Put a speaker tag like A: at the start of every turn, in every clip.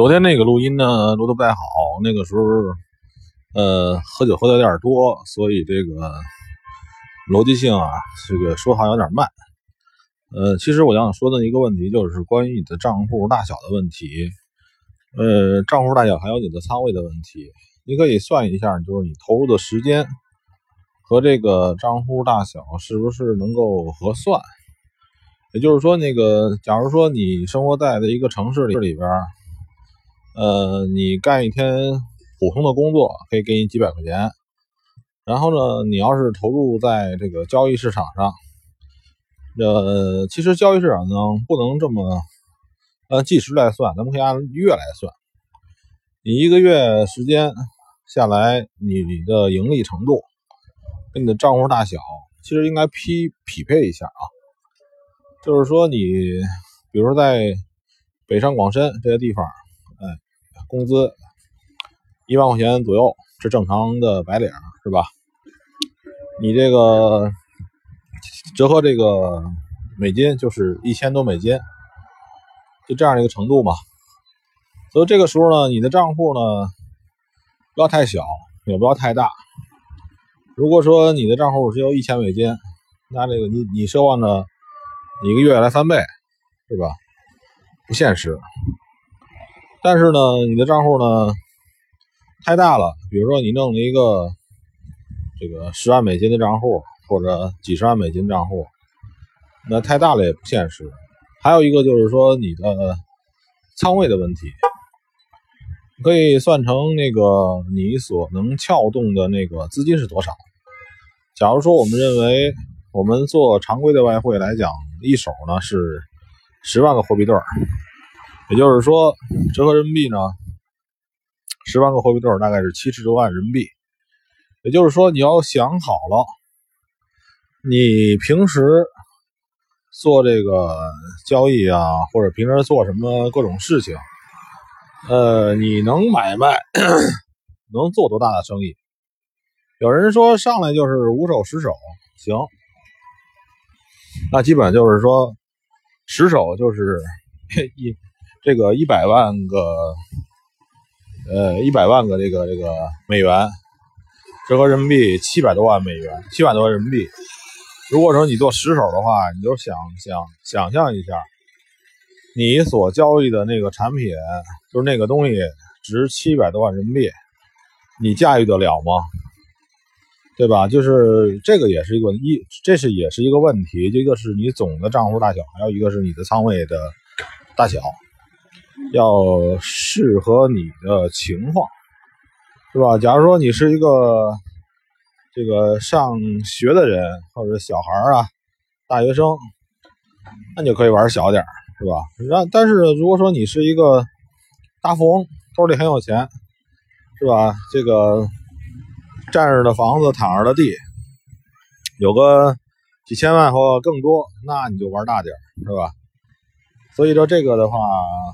A: 昨天那个录音呢，录的不太好。那个时候，呃，喝酒喝的有点多，所以这个逻辑性啊，这个说话有点慢。呃，其实我想说的一个问题就是关于你的账户大小的问题。呃，账户大小还有你的仓位的问题，你可以算一下，就是你投入的时间和这个账户大小是不是能够合算。也就是说，那个，假如说你生活在的一个城市里里边。呃，你干一天普通的工作可以给你几百块钱，然后呢，你要是投入在这个交易市场上，呃，其实交易市场呢不能这么按计时来算，咱们可以按月来算。你一个月时间下来，你的盈利程度跟你的账户大小其实应该匹匹配一下啊。就是说，你比如说在北上广深这些地方。工资一万块钱左右是正常的白领，是吧？你这个折合这个美金就是一千多美金，就这样一个程度嘛。所以这个时候呢，你的账户呢不要太小，也不要太大。如果说你的账户只有一千美金，那这个你你奢望着一个月来翻倍，是吧？不现实。但是呢，你的账户呢太大了，比如说你弄了一个这个十万美金的账户，或者几十万美金账户，那太大了也不现实。还有一个就是说你的仓位的问题，可以算成那个你所能撬动的那个资金是多少。假如说我们认为我们做常规的外汇来讲，一手呢是十万个货币对儿。也就是说，折合人民币呢，十万个货币对大概是七十多万人民币。也就是说，你要想好了，你平时做这个交易啊，或者平时做什么各种事情，呃，你能买卖，能做多大的生意？有人说上来就是五手十手，行，那基本就是说十手就是一。这个一百万个，呃，一百万个这个这个美元，折合人民币七百多万美元，七百多万人民币。如果说你做十手的话，你就想想想象一下，你所交易的那个产品，就是那个东西值七百多万人民币，你驾驭得了吗？对吧？就是这个也是一个一，这是也是一个问题。一个是你总的账户大小，还有一个是你的仓位的大小。要适合你的情况，是吧？假如说你是一个这个上学的人，或者小孩啊，大学生，那你就可以玩小点是吧？让但是如果说你是一个大富翁，兜里很有钱，是吧？这个站着的房子，躺着的地，有个几千万或更多，那你就玩大点是吧？所以说这个的话，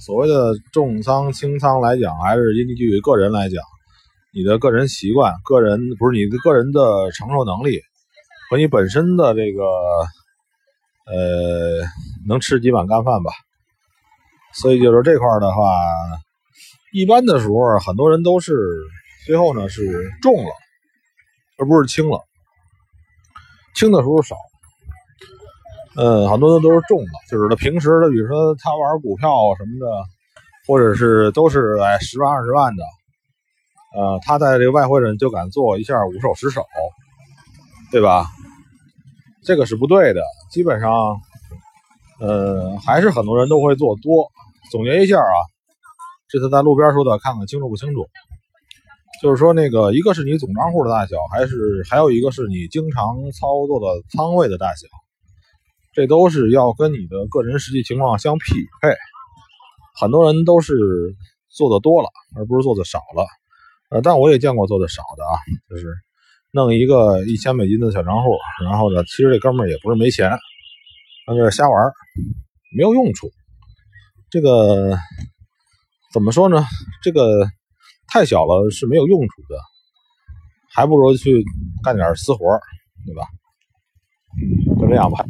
A: 所谓的重仓轻仓来讲，还是根据个人来讲，你的个人习惯、个人不是你的个人的承受能力和你本身的这个呃能吃几碗干饭吧。所以就是这块的话，一般的时候很多人都是最后呢是重了，而不是轻了，轻的时候少。嗯，很多人都是中的，就是他平时他，比如说他玩股票什么的，或者是都是哎十万二十万的，呃，他在这个外汇上就敢做一下五手十手，对吧？这个是不对的。基本上，呃，还是很多人都会做多。总结一下啊，这次在路边说的，看看清楚不清楚？就是说那个，一个是你总账户的大小，还是还有一个是你经常操作的仓位的大小。这都是要跟你的个人实际情况相匹配，很多人都是做的多了，而不是做的少了。呃，但我也见过做的少的啊，就是弄一个一千美金的小账户，然后呢，其实这哥们儿也不是没钱，他就是瞎玩，没有用处。这个怎么说呢？这个太小了是没有用处的，还不如去干点私活，对吧？就这样吧。